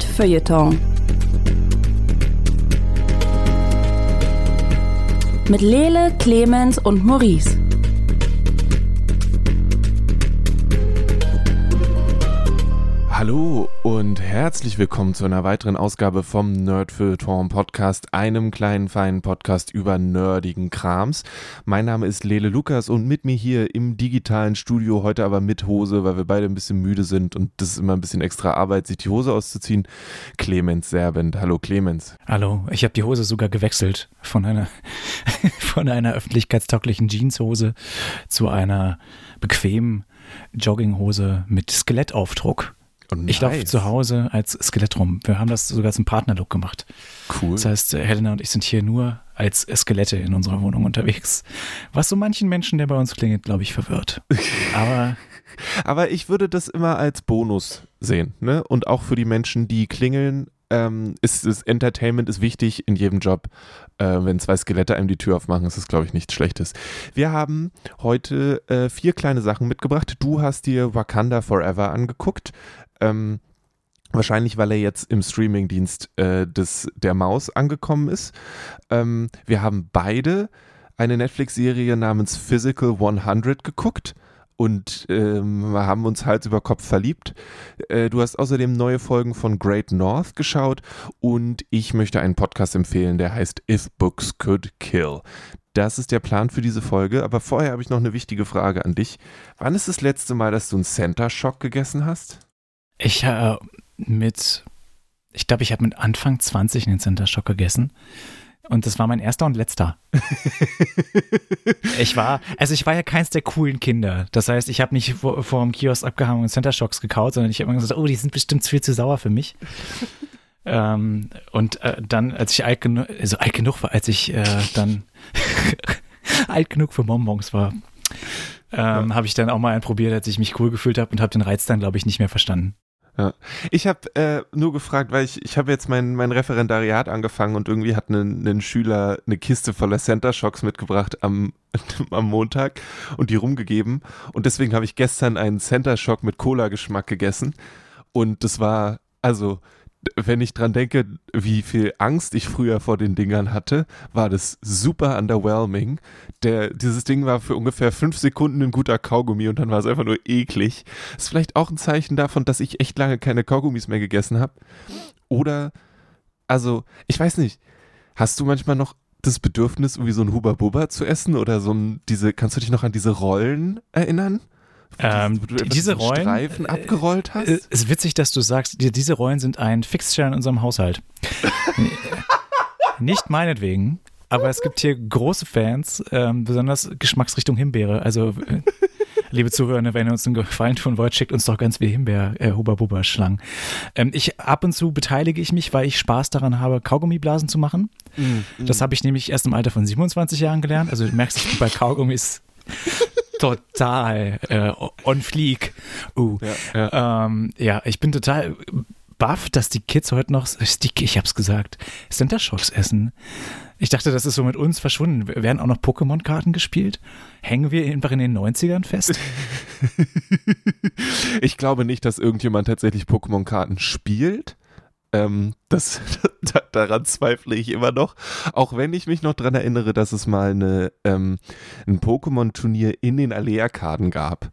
Feuilleton. Mit Lele, Clemens und Maurice. Hallo und herzlich willkommen zu einer weiteren Ausgabe vom Nerdfilter Podcast, einem kleinen feinen Podcast über nerdigen Krams. Mein Name ist Lele Lukas und mit mir hier im digitalen Studio, heute aber mit Hose, weil wir beide ein bisschen müde sind und das ist immer ein bisschen extra Arbeit, sich die Hose auszuziehen. Clemens Serbent. Hallo Clemens. Hallo, ich habe die Hose sogar gewechselt von einer, von einer öffentlichkeitstauglichen Jeanshose zu einer bequemen Jogginghose mit Skelettaufdruck. Oh, nice. Ich laufe zu Hause als Skelett rum. Wir haben das sogar zum Partnerlook gemacht. Cool. Das heißt, Helena und ich sind hier nur als Skelette in unserer Wohnung unterwegs. Was so manchen Menschen, der bei uns klingelt, glaube ich, verwirrt. Aber. Aber ich würde das immer als Bonus sehen. Ne? Und auch für die Menschen, die klingeln, ähm, ist, ist Entertainment ist wichtig in jedem Job. Äh, wenn zwei Skelette einem die Tür aufmachen, ist das, glaube ich, nichts Schlechtes. Wir haben heute äh, vier kleine Sachen mitgebracht. Du hast dir Wakanda Forever angeguckt. Ähm, Wahrscheinlich, weil er jetzt im Streamingdienst äh, des, der Maus angekommen ist. Ähm, wir haben beide eine Netflix-Serie namens Physical 100 geguckt und ähm, haben uns Hals über Kopf verliebt. Äh, du hast außerdem neue Folgen von Great North geschaut und ich möchte einen Podcast empfehlen, der heißt If Books Could Kill. Das ist der Plan für diese Folge, aber vorher habe ich noch eine wichtige Frage an dich. Wann ist das letzte Mal, dass du einen Center Shock gegessen hast? Ich äh, mit, ich glaube, ich habe mit Anfang 20 einen Center Shock gegessen. Und das war mein erster und letzter. ich war, also ich war ja keins der coolen Kinder. Das heißt, ich habe nicht vor, vor dem Kiosk abgehangen und Center Shocks gekaut, sondern ich habe immer gesagt, oh, die sind bestimmt viel zu sauer für mich. ähm, und äh, dann, als ich alt genug, also alt genug war, als ich äh, dann alt genug für Bonbons war, ähm, ja. habe ich dann auch mal einen probiert, als ich mich cool gefühlt habe und habe den Reiz dann, glaube ich, nicht mehr verstanden. Ja. Ich habe äh, nur gefragt, weil ich, ich habe jetzt mein, mein Referendariat angefangen und irgendwie hat ein Schüler eine Kiste voller Center Shocks mitgebracht am, am Montag und die rumgegeben. Und deswegen habe ich gestern einen Center Shock mit Cola-Geschmack gegessen. Und das war, also wenn ich dran denke, wie viel Angst ich früher vor den Dingern hatte, war das super underwhelming. Der, dieses Ding war für ungefähr fünf Sekunden ein guter Kaugummi und dann war es einfach nur eklig. Ist vielleicht auch ein Zeichen davon, dass ich echt lange keine Kaugummis mehr gegessen habe. Oder, also, ich weiß nicht, hast du manchmal noch das Bedürfnis, irgendwie so ein Huba Bubba zu essen oder so ein, diese, kannst du dich noch an diese Rollen erinnern? Ähm, die, diese Rollen. Streifen abgerollt hast? Äh, es ist witzig, dass du sagst, die, diese Rollen sind ein Fixture in unserem Haushalt. Nicht meinetwegen, aber es gibt hier große Fans, ähm, besonders Geschmacksrichtung Himbeere. Also, äh, liebe Zuhörer, wenn ihr uns einen Gefallen tun wollt, schickt uns doch ganz viel Himbeer, äh, Huba Buba Schlangen. Ähm, ich ab und zu beteilige ich mich, weil ich Spaß daran habe, Kaugummiblasen zu machen. Mm, mm. Das habe ich nämlich erst im Alter von 27 Jahren gelernt. Also du merkst, bei Kaugummis total äh, on fleek. Uh. Ja, ja. Ähm, ja, ich bin total baff, dass die Kids heute noch, ich hab's gesagt, Center Shocks essen. Ich dachte, das ist so mit uns verschwunden. Werden auch noch Pokémon-Karten gespielt? Hängen wir einfach in den 90ern fest? ich glaube nicht, dass irgendjemand tatsächlich Pokémon-Karten spielt. Ähm, das, daran zweifle ich immer noch. Auch wenn ich mich noch daran erinnere, dass es mal eine, ähm, ein Pokémon-Turnier in den Alea-Karten gab.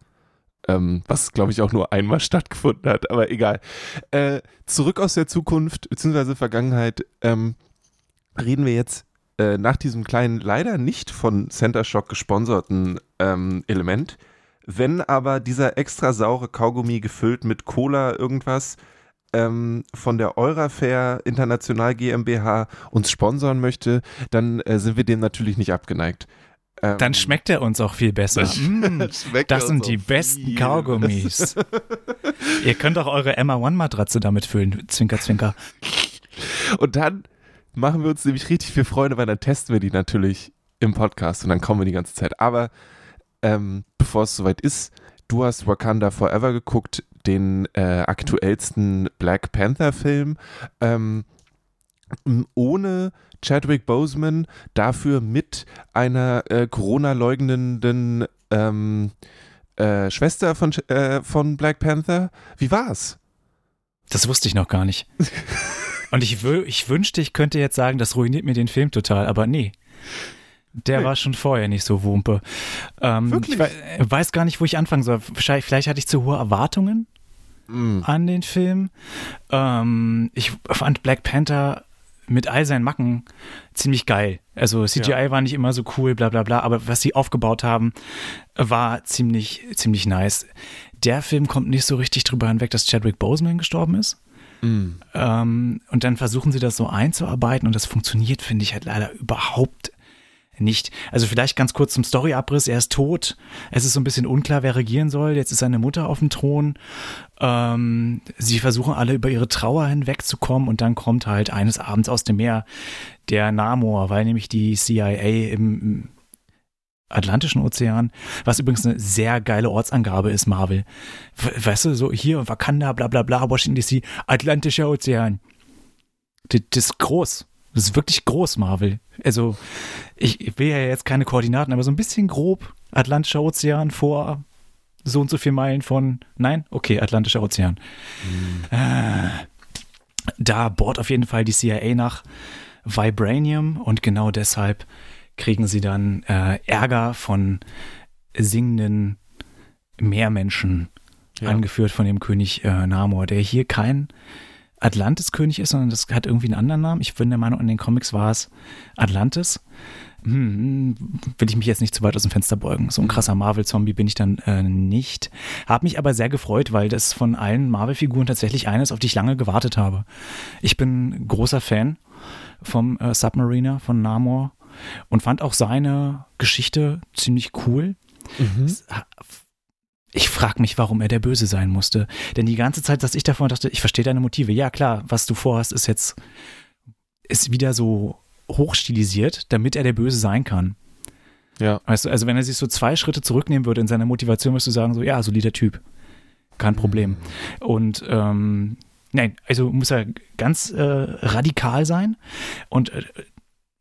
Ähm, was, glaube ich, auch nur einmal stattgefunden hat, aber egal. Äh, zurück aus der Zukunft, beziehungsweise Vergangenheit, ähm, reden wir jetzt äh, nach diesem kleinen, leider nicht von Center Shock gesponserten ähm, Element. Wenn aber dieser extra saure Kaugummi gefüllt mit Cola irgendwas ähm, von der Eurafair International GmbH uns sponsern möchte, dann äh, sind wir dem natürlich nicht abgeneigt. Ähm, dann schmeckt er uns auch viel besser. Das, mm, das sind die besten Kaugummis. Ihr könnt auch eure Emma One Matratze damit füllen. Zwinker, zwinker. Und dann machen wir uns nämlich richtig viel Freude, weil dann testen wir die natürlich im Podcast und dann kommen wir die ganze Zeit. Aber ähm, bevor es soweit ist, du hast Wakanda Forever geguckt den äh, aktuellsten Black Panther-Film. Ähm, ohne Chadwick Boseman, dafür mit einer äh, Corona-leugnenden ähm, äh, Schwester von, äh, von Black Panther. Wie war's? Das wusste ich noch gar nicht. Und ich, ich wünschte, ich könnte jetzt sagen, das ruiniert mir den Film total, aber nee. Der nee. war schon vorher nicht so Wumpe. Ähm, Wirklich? Ich weiß gar nicht, wo ich anfangen soll. Vielleicht, vielleicht hatte ich zu hohe Erwartungen mm. an den Film. Ähm, ich fand Black Panther mit all seinen Macken ziemlich geil. Also CGI ja. war nicht immer so cool, bla bla bla, aber was sie aufgebaut haben, war ziemlich, ziemlich nice. Der Film kommt nicht so richtig drüber hinweg, dass Chadwick Boseman gestorben ist. Mm. Ähm, und dann versuchen sie das so einzuarbeiten und das funktioniert, finde ich, halt leider überhaupt nicht. Also vielleicht ganz kurz zum Storyabriss. Er ist tot. Es ist so ein bisschen unklar, wer regieren soll. Jetzt ist seine Mutter auf dem Thron. Ähm, sie versuchen alle über ihre Trauer hinwegzukommen und dann kommt halt eines Abends aus dem Meer der Namor, weil nämlich die CIA im Atlantischen Ozean, was übrigens eine sehr geile Ortsangabe ist, Marvel. Weißt du, so hier Wakanda, bla bla bla, Washington DC, Atlantischer Ozean. Das, ist groß. Das ist wirklich groß, Marvel. Also, ich will ja jetzt keine Koordinaten, aber so ein bisschen grob Atlantischer Ozean vor so und so viel Meilen von. Nein? Okay, Atlantischer Ozean. Mhm. Äh, da bohrt auf jeden Fall die CIA nach Vibranium und genau deshalb kriegen sie dann äh, Ärger von singenden Meermenschen, ja. angeführt von dem König äh, Namor, der hier kein Atlantis-König ist, sondern das hat irgendwie einen anderen Namen. Ich bin der Meinung, in den Comics war es Atlantis. Hm, will ich mich jetzt nicht zu weit aus dem Fenster beugen. So ein krasser Marvel-Zombie bin ich dann äh, nicht. Hab mich aber sehr gefreut, weil das von allen Marvel-Figuren tatsächlich eines, auf die ich lange gewartet habe. Ich bin großer Fan vom äh, Submariner, von Namor und fand auch seine Geschichte ziemlich cool. Mhm ich frage mich, warum er der Böse sein musste. Denn die ganze Zeit, dass ich davon dachte, ich verstehe deine Motive. Ja, klar, was du vorhast, ist jetzt, ist wieder so hochstilisiert, damit er der Böse sein kann. Ja. Weißt du, also wenn er sich so zwei Schritte zurücknehmen würde in seiner Motivation, würdest du sagen, so, ja, solider Typ. Kein Problem. Mhm. Und ähm, nein, also muss er ganz äh, radikal sein. Und äh,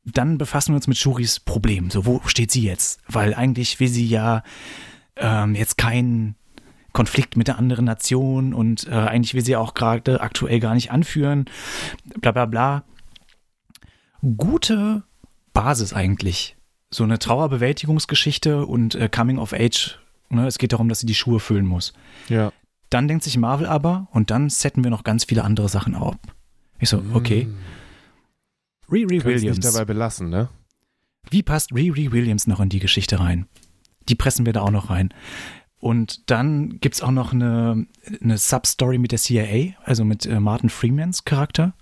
dann befassen wir uns mit Shuris Problem. So, wo steht sie jetzt? Weil eigentlich will sie ja ähm, jetzt kein Konflikt mit der anderen Nation und äh, eigentlich will sie auch gerade aktuell gar nicht anführen. Bla bla bla. Gute Basis eigentlich. So eine Trauerbewältigungsgeschichte und äh, Coming of Age. Ne? Es geht darum, dass sie die Schuhe füllen muss. Ja. Dann denkt sich Marvel aber und dann setten wir noch ganz viele andere Sachen auf. Ich so, okay. Mm. Riri Williams. nicht dabei belassen, ne? Wie passt Riri Williams noch in die Geschichte rein? Die pressen wir da auch noch rein. Und dann gibt es auch noch eine, eine Substory mit der CIA, also mit äh, Martin Freemans Charakter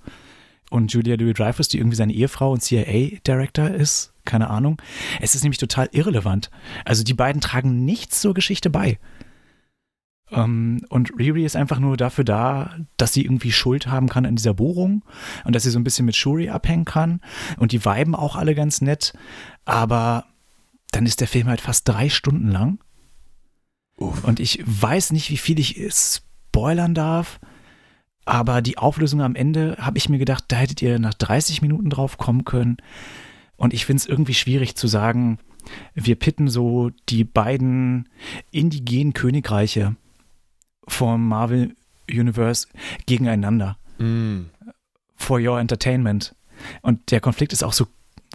und Julia Louis-Dreyfus, die irgendwie seine Ehefrau und CIA-Director ist. Keine Ahnung. Es ist nämlich total irrelevant. Also die beiden tragen nichts zur Geschichte bei. Um, ähm, und Riri ist einfach nur dafür da, dass sie irgendwie Schuld haben kann an dieser Bohrung und dass sie so ein bisschen mit Shuri abhängen kann. Und die weiben auch alle ganz nett. Aber dann ist der Film halt fast drei Stunden lang. Uff. Und ich weiß nicht, wie viel ich spoilern darf, aber die Auflösung am Ende habe ich mir gedacht, da hättet ihr nach 30 Minuten drauf kommen können. Und ich finde es irgendwie schwierig zu sagen, wir pitten so die beiden indigenen Königreiche vom Marvel Universe gegeneinander. Mm. For your entertainment. Und der Konflikt ist auch so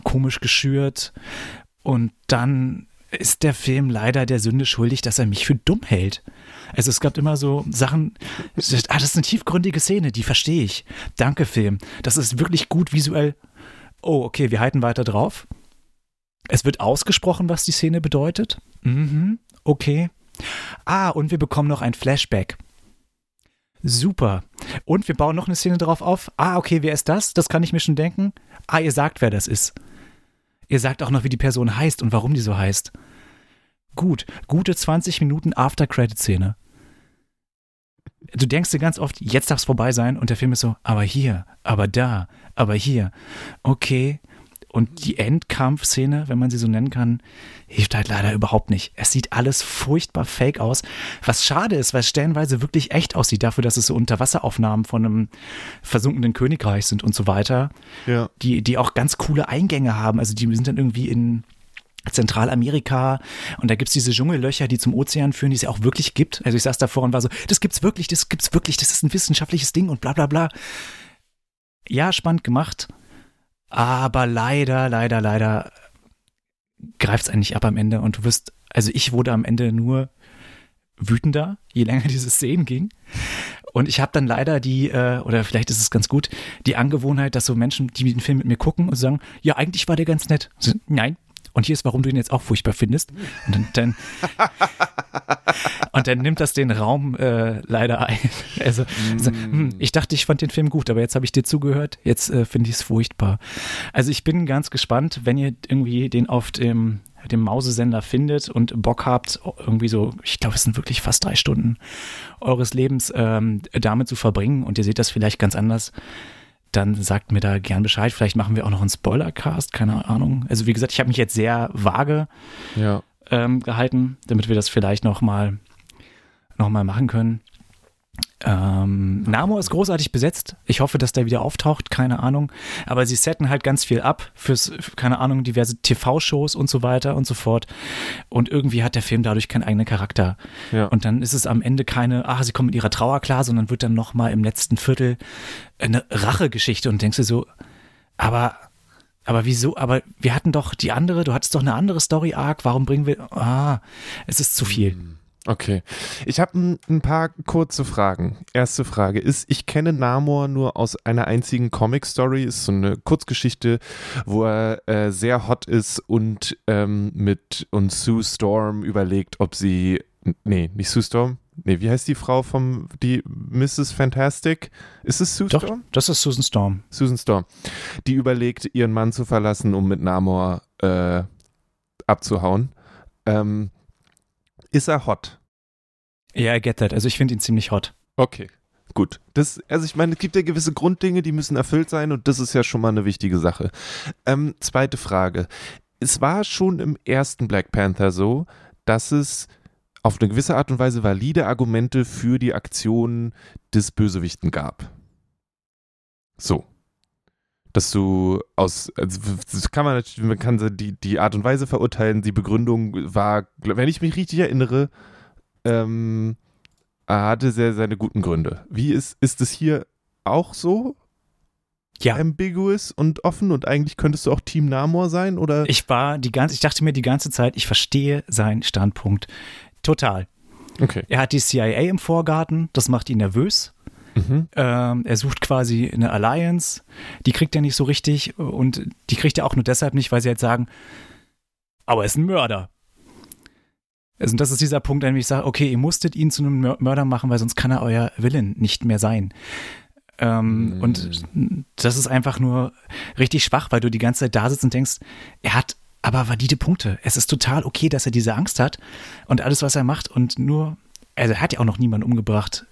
komisch geschürt und dann ist der Film leider der Sünde schuldig, dass er mich für dumm hält. Also es gab immer so Sachen, ah, das ist eine tiefgründige Szene, die verstehe ich. Danke, Film. Das ist wirklich gut visuell. Oh, okay, wir halten weiter drauf. Es wird ausgesprochen, was die Szene bedeutet. Mhm, okay. Ah, und wir bekommen noch ein Flashback. Super. Und wir bauen noch eine Szene drauf auf. Ah, okay, wer ist das? Das kann ich mir schon denken. Ah, ihr sagt, wer das ist. Ihr sagt auch noch, wie die Person heißt und warum die so heißt. Gut, gute 20 Minuten After-Credit-Szene. Du denkst dir ganz oft, jetzt darf es vorbei sein und der Film ist so, aber hier, aber da, aber hier. Okay, und die Endkampfszene, wenn man sie so nennen kann, hilft halt leider überhaupt nicht. Es sieht alles furchtbar fake aus. Was schade ist, weil es stellenweise wirklich echt aussieht, dafür, dass es so Unterwasseraufnahmen von einem versunkenen Königreich sind und so weiter. Ja. Die, die auch ganz coole Eingänge haben. Also die sind dann irgendwie in Zentralamerika und da gibt's diese Dschungellöcher, die zum Ozean führen, die es ja auch wirklich gibt. Also ich saß davor und war so, das gibt's wirklich, das gibt's wirklich, das ist ein wissenschaftliches Ding und bla bla bla. Ja, spannend gemacht, aber leider, leider, leider greift's eigentlich ab am Ende und du wirst, also ich wurde am Ende nur wütender, je länger diese Szenen ging. Und ich habe dann leider die, äh, oder vielleicht ist es ganz gut, die Angewohnheit, dass so Menschen, die den Film mit mir gucken und sagen, ja, eigentlich war der ganz nett. So, nein, und hier ist, warum du ihn jetzt auch furchtbar findest. Und dann, dann und dann nimmt das den Raum äh, leider ein. Also, also hm, ich dachte, ich fand den Film gut, aber jetzt habe ich dir zugehört. Jetzt äh, finde ich es furchtbar. Also ich bin ganz gespannt, wenn ihr irgendwie den auf dem dem Mausesender findet und Bock habt, irgendwie so, ich glaube, es sind wirklich fast drei Stunden eures Lebens ähm, damit zu verbringen und ihr seht das vielleicht ganz anders, dann sagt mir da gern Bescheid. Vielleicht machen wir auch noch einen Spoilercast, keine Ahnung. Also wie gesagt, ich habe mich jetzt sehr vage ja. ähm, gehalten, damit wir das vielleicht noch mal, noch mal machen können. Ähm, Namor ist großartig besetzt. Ich hoffe, dass der wieder auftaucht, keine Ahnung. Aber sie setten halt ganz viel ab fürs, keine Ahnung, diverse TV-Shows und so weiter und so fort. Und irgendwie hat der Film dadurch keinen eigenen Charakter. Ja. Und dann ist es am Ende keine, ach, sie kommen mit ihrer Trauer klar, sondern wird dann nochmal im letzten Viertel eine Rachegeschichte und denkst du so, aber aber wieso? Aber wir hatten doch die andere, du hattest doch eine andere Story-Arc, warum bringen wir. Ah, es ist zu viel. Hm. Okay. Ich habe ein, ein, paar kurze Fragen. Erste Frage ist, ich kenne Namor nur aus einer einzigen Comic-Story. Ist so eine Kurzgeschichte, wo er äh, sehr hot ist und ähm, mit und Sue Storm überlegt, ob sie. Nee, nicht Sue Storm. Nee, wie heißt die Frau vom, die Mrs. Fantastic? Ist es Sue Doch, Storm? Das ist Susan Storm. Susan Storm. Die überlegt, ihren Mann zu verlassen, um mit Namor äh, abzuhauen. Ähm, ist er hot? Ja, yeah, I get that. Also ich finde ihn ziemlich hot. Okay, gut. Das, also ich meine, es gibt ja gewisse Grunddinge, die müssen erfüllt sein und das ist ja schon mal eine wichtige Sache. Ähm, zweite Frage. Es war schon im ersten Black Panther so, dass es auf eine gewisse Art und Weise valide Argumente für die Aktion des Bösewichten gab. So. Dass du aus, also das kann man natürlich, man kann die, die Art und Weise verurteilen, die Begründung war, wenn ich mich richtig erinnere, ähm, er hatte sehr seine guten Gründe. Wie ist, ist es hier auch so? Ja. Ambiguous und offen und eigentlich könntest du auch Team Namor sein, oder? Ich war die ganze, ich dachte mir die ganze Zeit, ich verstehe seinen Standpunkt total. Okay. Er hat die CIA im Vorgarten, das macht ihn nervös. Mhm. Ähm, er sucht quasi eine Alliance, die kriegt er nicht so richtig und die kriegt er auch nur deshalb nicht, weil sie halt sagen, aber er ist ein Mörder. Also das ist dieser Punkt, an dem ich sage, okay, ihr musstet ihn zu einem Mörder machen, weil sonst kann er euer Willen nicht mehr sein. Ähm, mm. Und das ist einfach nur richtig schwach, weil du die ganze Zeit da sitzt und denkst, er hat aber valide Punkte. Es ist total okay, dass er diese Angst hat und alles, was er macht und nur, also er hat ja auch noch niemanden umgebracht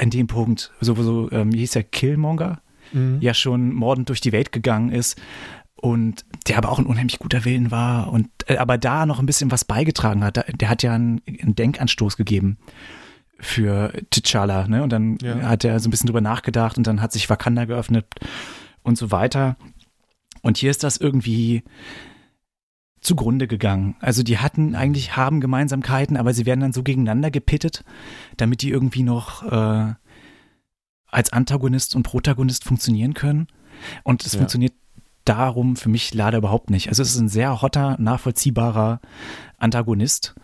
in dem Punkt, so, so ähm, hieß der Killmonger, mhm. ja schon mordend durch die Welt gegangen ist und der aber auch ein unheimlich guter Willen war und äh, aber da noch ein bisschen was beigetragen hat. Der hat ja einen, einen Denkanstoß gegeben für T'Challa, ne? Und dann ja. hat er so ein bisschen drüber nachgedacht und dann hat sich Wakanda geöffnet und so weiter. Und hier ist das irgendwie zugrunde gegangen. Also die hatten eigentlich haben Gemeinsamkeiten, aber sie werden dann so gegeneinander gepittet, damit die irgendwie noch äh, als Antagonist und Protagonist funktionieren können. Und es ja. funktioniert darum für mich leider überhaupt nicht. Also es ist ein sehr hotter, nachvollziehbarer Antagonist.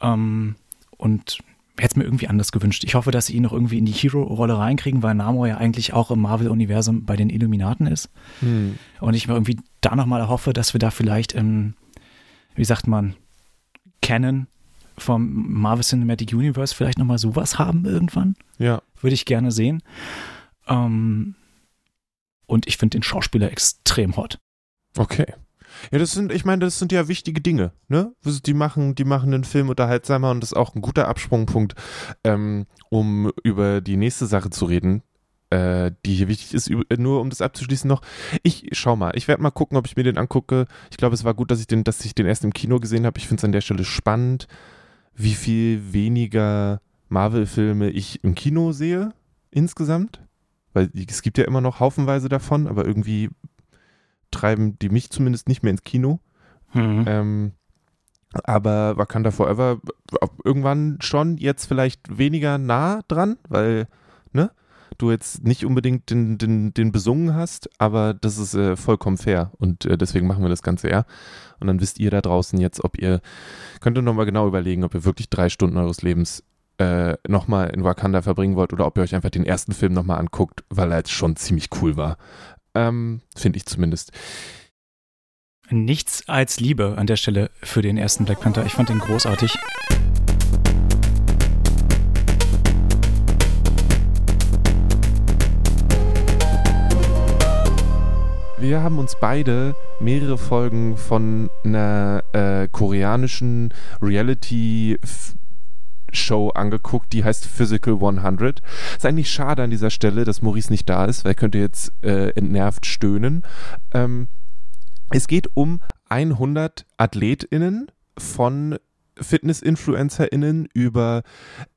Ähm, und hätte es mir irgendwie anders gewünscht. Ich hoffe, dass sie ihn noch irgendwie in die Hero-Rolle reinkriegen, weil Namor ja eigentlich auch im Marvel-Universum bei den Illuminaten ist. Hm. Und ich mir irgendwie da nochmal hoffe, dass wir da vielleicht im, wie sagt man, Canon vom Marvel Cinematic Universe vielleicht nochmal sowas haben irgendwann. Ja. Würde ich gerne sehen. Ähm, und ich finde den Schauspieler extrem hot. Okay. Ja, das sind, ich meine, das sind ja wichtige Dinge, ne? Die machen, die machen den Film unterhaltsamer und das ist auch ein guter Absprungpunkt, ähm, um über die nächste Sache zu reden, äh, die hier wichtig ist, nur um das abzuschließen noch. Ich schau mal, ich werde mal gucken, ob ich mir den angucke. Ich glaube, es war gut, dass ich den, dass ich den erst im Kino gesehen habe. Ich finde es an der Stelle spannend, wie viel weniger Marvel-Filme ich im Kino sehe insgesamt weil es gibt ja immer noch haufenweise davon, aber irgendwie treiben die mich zumindest nicht mehr ins Kino. Mhm. Ähm, aber Wakanda Forever irgendwann schon jetzt vielleicht weniger nah dran, weil, ne? Du jetzt nicht unbedingt den, den, den besungen hast, aber das ist äh, vollkommen fair und äh, deswegen machen wir das Ganze eher. Und dann wisst ihr da draußen jetzt, ob ihr, könnt ihr nochmal genau überlegen, ob ihr wirklich drei Stunden eures Lebens äh, nochmal in Wakanda verbringen wollt oder ob ihr euch einfach den ersten Film nochmal anguckt, weil er jetzt schon ziemlich cool war. Ähm, Finde ich zumindest. Nichts als Liebe an der Stelle für den ersten Black Panther. Ich fand den großartig. Wir haben uns beide mehrere Folgen von einer äh, koreanischen Reality Show angeguckt, die heißt Physical 100. Ist eigentlich schade an dieser Stelle, dass Maurice nicht da ist, weil er könnte jetzt äh, entnervt stöhnen. Ähm, es geht um 100 AthletInnen von Fitness-InfluencerInnen über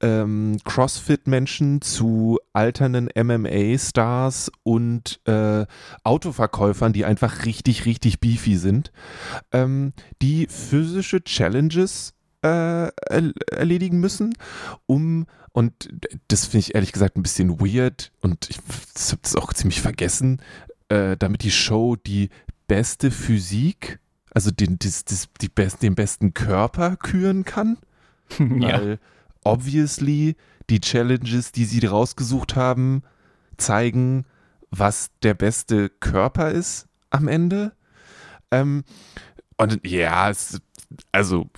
ähm, Crossfit-Menschen zu alternden MMA-Stars und äh, Autoverkäufern, die einfach richtig, richtig beefy sind, ähm, die physische Challenges äh, erledigen müssen, um und das finde ich ehrlich gesagt ein bisschen weird und ich habe das auch ziemlich vergessen, äh, damit die Show die beste Physik, also den, das, das, die best, den besten Körper küren kann. ja. Weil obviously die Challenges, die sie rausgesucht haben, zeigen, was der beste Körper ist am Ende. Ähm, und ja, es, also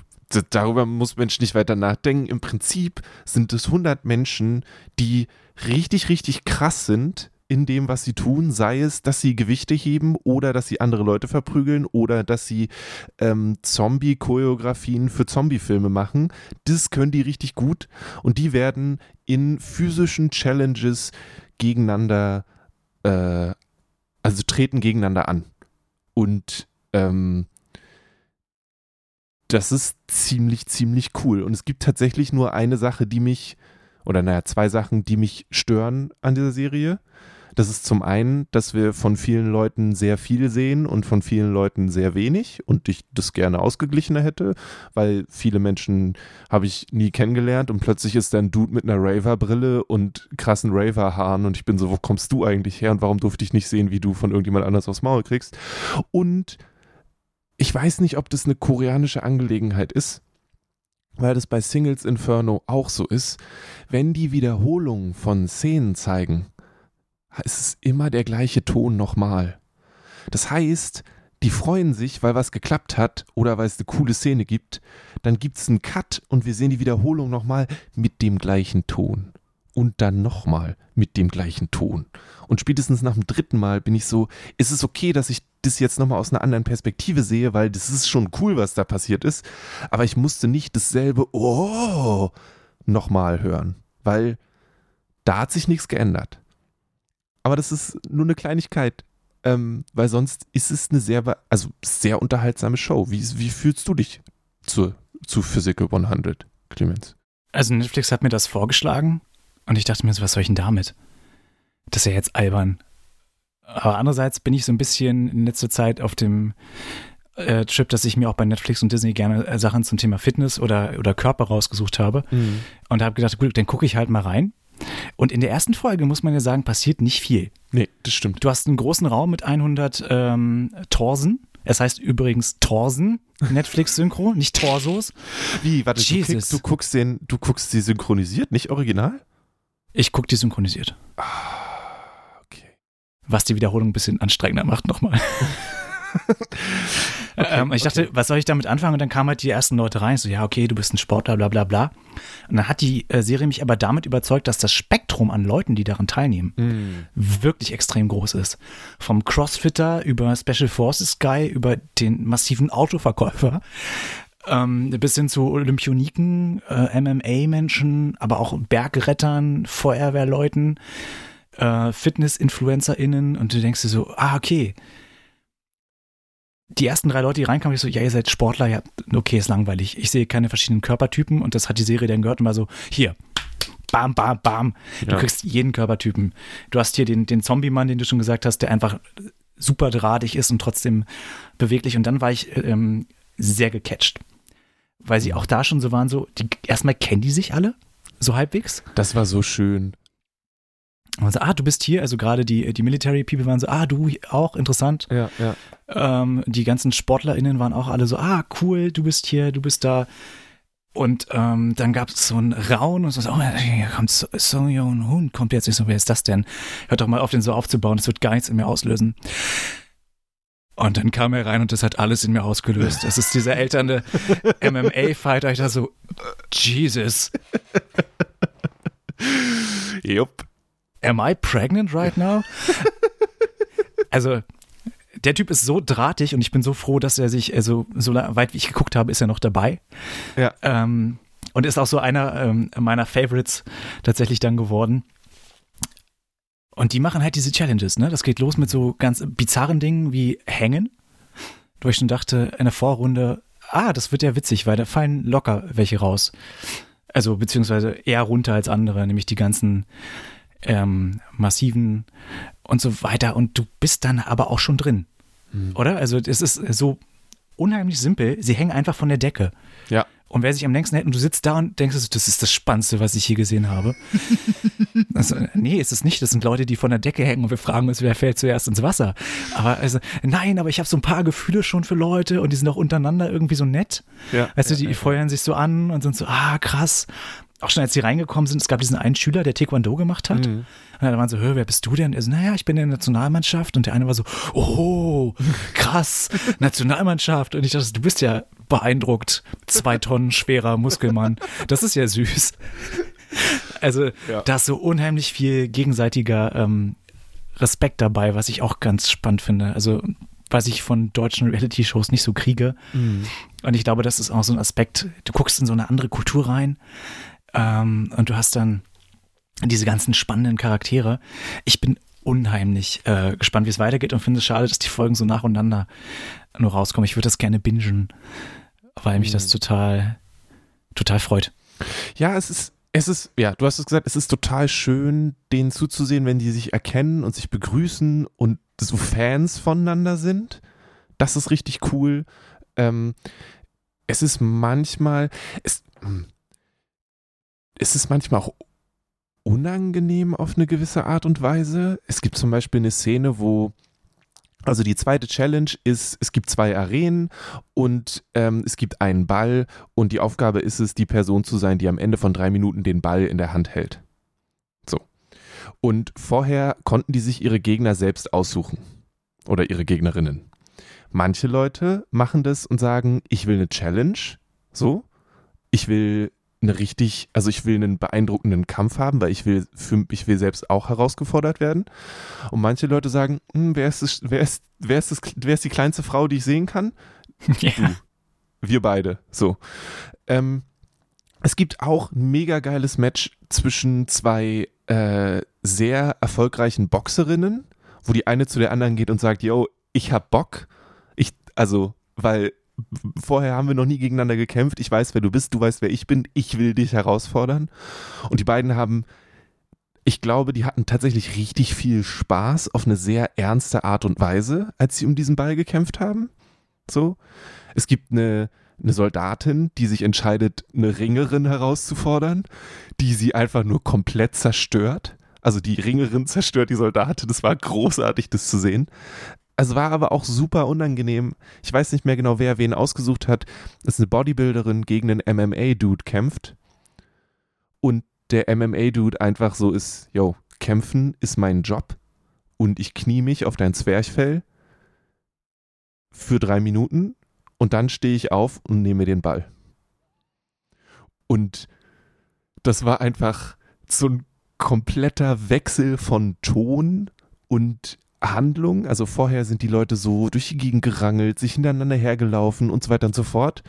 darüber muss Mensch nicht weiter nachdenken. Im Prinzip sind es 100 Menschen, die richtig, richtig krass sind in dem, was sie tun, sei es, dass sie Gewichte heben oder dass sie andere Leute verprügeln oder dass sie ähm, Zombie-Choreografien für Zombie-Filme machen. Das können die richtig gut und die werden in physischen Challenges gegeneinander, äh, also treten gegeneinander an. Und ähm, das ist ziemlich, ziemlich cool. Und es gibt tatsächlich nur eine Sache, die mich, oder naja, zwei Sachen, die mich stören an dieser Serie. Das ist zum einen, dass wir von vielen Leuten sehr viel sehen und von vielen Leuten sehr wenig und ich das gerne ausgeglichener hätte, weil viele Menschen habe ich nie kennengelernt und plötzlich ist da ein Dude mit einer Raver-Brille und krassen Raver-Haaren und ich bin so, wo kommst du eigentlich her und warum durfte ich nicht sehen, wie du von irgendjemand anders aufs Maul kriegst? Und ich weiß nicht, ob das eine koreanische Angelegenheit ist, weil das bei Singles Inferno auch so ist. Wenn die Wiederholungen von Szenen zeigen, ist es immer der gleiche Ton nochmal. Das heißt, die freuen sich, weil was geklappt hat oder weil es eine coole Szene gibt. Dann gibt es einen Cut und wir sehen die Wiederholung nochmal mit dem gleichen Ton und dann nochmal mit dem gleichen Ton. Und spätestens nach dem dritten Mal bin ich so, ist es okay, dass ich das jetzt nochmal aus einer anderen Perspektive sehe, weil das ist schon cool, was da passiert ist. Aber ich musste nicht dasselbe Oh nochmal hören, weil da hat sich nichts geändert. Aber das ist nur eine Kleinigkeit, ähm, weil sonst ist es eine sehr, also sehr unterhaltsame Show. Wie, wie fühlst du dich zu, zu Physical 100, Clemens? Also Netflix hat mir das vorgeschlagen und ich dachte mir so, was soll ich denn damit? Das ist ja jetzt albern. Aber andererseits bin ich so ein bisschen in letzter Zeit auf dem äh, Trip, dass ich mir auch bei Netflix und Disney gerne äh, Sachen zum Thema Fitness oder, oder Körper rausgesucht habe. Mhm. Und habe gedacht, gut, dann gucke ich halt mal rein. Und in der ersten Folge, muss man ja sagen, passiert nicht viel. Nee, das stimmt. Du hast einen großen Raum mit 100 ähm, Torsen. Es heißt übrigens Torsen, Netflix-Synchro, nicht Torsos. Wie, warte, du, kriegst, du, guckst den, du guckst sie synchronisiert, nicht original? Ich gucke die synchronisiert. Ah, okay. Was die Wiederholung ein bisschen anstrengender macht nochmal. okay, ähm, ich dachte, okay. was soll ich damit anfangen? Und dann kamen halt die ersten Leute rein. So, ja, okay, du bist ein Sportler, bla bla bla. Und dann hat die äh, Serie mich aber damit überzeugt, dass das Spektrum an Leuten, die daran teilnehmen, mm. wirklich extrem groß ist. Vom Crossfitter über Special Forces Guy, über den massiven Autoverkäufer ähm, bis hin zu Olympioniken, äh, MMA-Menschen, aber auch Bergrettern, Feuerwehrleuten, äh, Fitness-InfluencerInnen und du denkst dir so, ah, okay. Die ersten drei Leute, die reinkamen, ich so, ja, ihr seid Sportler, ja, okay, ist langweilig. Ich sehe keine verschiedenen Körpertypen und das hat die Serie dann gehört und war so, hier, bam, bam, bam. Du ja. kriegst jeden Körpertypen. Du hast hier den, den Zombie-Mann, den du schon gesagt hast, der einfach super drahtig ist und trotzdem beweglich. Und dann war ich ähm, sehr gecatcht. Weil sie auch da schon so waren, so, die, erstmal kennen die sich alle, so halbwegs. Das war so schön. Und so, ah, du bist hier, also gerade die, die Military People waren so, ah, du auch, interessant. Ja, ja. Ähm, die ganzen SportlerInnen waren auch alle so, ah, cool, du bist hier, du bist da. Und ähm, dann gab es so ein Raun und so, oh, hier kommt so, so ein Hund, kommt jetzt. Ich so, wer ist das denn? Hört doch mal auf, den so aufzubauen, das wird gar nichts in mir auslösen. Und dann kam er rein und das hat alles in mir ausgelöst. Das ist dieser elternde MMA-Fighter. Ich dachte so, Jesus. Jupp. Am I pregnant right now? also, der Typ ist so drahtig und ich bin so froh, dass er sich, also so weit wie ich geguckt habe, ist er noch dabei. Ja. Ähm, und ist auch so einer ähm, meiner Favorites tatsächlich dann geworden. Und die machen halt diese Challenges, ne? Das geht los mit so ganz bizarren Dingen wie Hängen. Wo ich schon dachte, in der Vorrunde, ah, das wird ja witzig, weil da fallen locker welche raus. Also, beziehungsweise eher runter als andere, nämlich die ganzen ähm, massiven und so weiter. Und du bist dann aber auch schon drin. Mhm. Oder? Also, es ist so unheimlich simpel. Sie hängen einfach von der Decke. Ja. Und wer sich am längsten hält und du sitzt da und denkst, das ist das Spannendste, was ich hier gesehen habe. also, nee, ist es nicht. Das sind Leute, die von der Decke hängen und wir fragen uns, wer fällt zuerst ins Wasser. Aber also, nein, aber ich habe so ein paar Gefühle schon für Leute und die sind auch untereinander irgendwie so nett. Ja, weißt ja, du, die ja, feuern sich so an und sind so, ah, krass. Auch schon als sie reingekommen sind, es gab diesen einen Schüler, der Taekwondo gemacht hat. Mhm. Und dann waren so, hör, wer bist du denn? Er so, naja, ich bin in der Nationalmannschaft. Und der eine war so, oh, krass, Nationalmannschaft. Und ich dachte, du bist ja beeindruckt. Zwei Tonnen schwerer Muskelmann. Das ist ja süß. Also, Ja. da ist so unheimlich viel gegenseitiger ähm, Respekt dabei, was ich auch ganz spannend finde. Also, was ich von deutschen Reality-Shows nicht so kriege. Mhm. Und ich glaube, das ist auch so ein Aspekt. Du guckst in so eine andere Kultur rein ähm, und du hast dann diese ganzen spannenden Charaktere. Ich bin unheimlich äh, gespannt, wie es weitergeht und finde es schade, dass die Folgen so nacheinander nur rauskommen. Ich würde das gerne bingen, weil mich das Mhm. total, total freut. Ja, es ist, es ist, ja, du hast es gesagt, es ist total schön, denen zuzusehen, wenn die sich erkennen und sich begrüßen und so Fans voneinander sind. Das ist richtig cool. Ähm, es ist manchmal, es, hm, es ist manchmal auch unangenehm auf eine gewisse Art und Weise. Es gibt zum Beispiel eine Szene, wo also die zweite Challenge ist, es gibt zwei Arenen und ähm, es gibt einen Ball und die Aufgabe ist es, die Person zu sein, die am Ende von drei Minuten den Ball in der Hand hält. So. Und vorher konnten die sich ihre Gegner selbst aussuchen. Oder ihre Gegnerinnen. Manche Leute machen das und sagen, ich will eine Challenge. So. Ich will eine richtig, also ich will einen beeindruckenden Kampf haben, weil ich will, für, ich will selbst auch herausgefordert werden. Und manche Leute sagen, hm, wer, ist das, wer, ist, wer, ist das, wer ist die kleinste Frau, die ich sehen kann? ja. Wir beide. So. Ähm, es gibt auch ein mega geiles Match zwischen zwei äh, sehr erfolgreichen Boxerinnen, wo die eine zu der anderen geht und sagt, yo, ich hab Bock. Ich, also, weil vorher haben wir noch nie gegeneinander gekämpft. Ich weiß, wer du bist, du weißt, wer ich bin. Ich will dich herausfordern. Und die beiden haben, ich glaube, die hatten tatsächlich richtig viel Spaß auf eine sehr ernste Art und Weise, als sie um diesen Ball gekämpft haben. So. Es gibt eine, eine Soldatin, die sich entscheidet, eine Ringerin herauszufordern, die sie einfach nur komplett zerstört. Also die Ringerin zerstört die Soldatin. Das war großartig, das zu sehen. Es war aber auch super unangenehm. Ich weiß nicht mehr genau, wer wen ausgesucht hat, dass eine Bodybuilderin gegen einen MMA-Dude kämpft. Und der MMA-Dude einfach so ist, yo, kämpfen ist mein Job. Und ich knie mich auf dein Zwerchfell für drei Minuten und dann stehe ich auf und nehme den Ball. Und das war einfach so ein kompletter Wechsel von Ton und Handlung. Also vorher sind die Leute so durch die Gegend gerangelt, sich hintereinander hergelaufen und so weiter und so fort.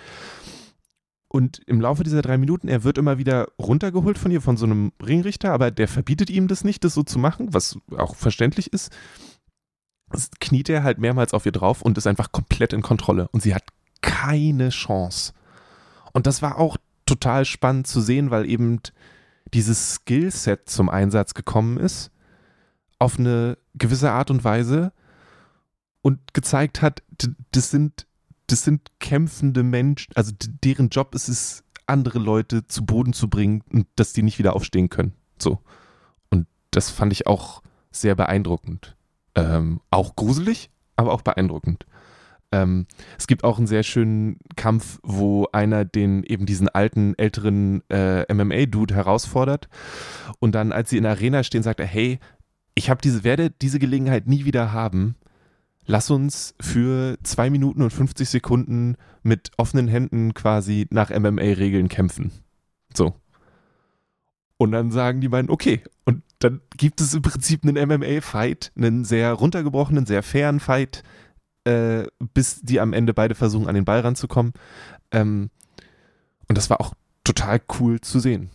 Und im Laufe dieser drei Minuten, er wird immer wieder runtergeholt von ihr, von so einem Ringrichter, aber der verbietet ihm das nicht, das so zu machen, was auch verständlich ist. Das kniet er halt mehrmals auf ihr drauf und ist einfach komplett in Kontrolle. Und sie hat keine Chance. Und das war auch total spannend zu sehen, weil eben dieses Skillset zum Einsatz gekommen ist, auf eine gewisse Art und Weise und gezeigt hat, das sind, das sind kämpfende Menschen, also deren Job ist es, andere Leute zu Boden zu bringen und dass die nicht wieder aufstehen können. So. Und das fand ich auch sehr beeindruckend. Ähm, auch gruselig, aber auch beeindruckend. Ähm, es gibt auch einen sehr schönen Kampf, wo einer den eben diesen alten, älteren äh, MMA-Dude herausfordert und dann, als sie in der Arena stehen, sagt er, hey, ich habe diese, werde diese Gelegenheit nie wieder haben. Lass uns für zwei Minuten und 50 Sekunden mit offenen Händen quasi nach MMA-Regeln kämpfen. So. Und dann sagen die beiden, okay. Und dann gibt es im Prinzip einen MMA-Fight, einen sehr runtergebrochenen, sehr fairen Fight, äh, bis die am Ende beide versuchen, an den Ball ranzukommen. Ähm, und das war auch total cool zu sehen.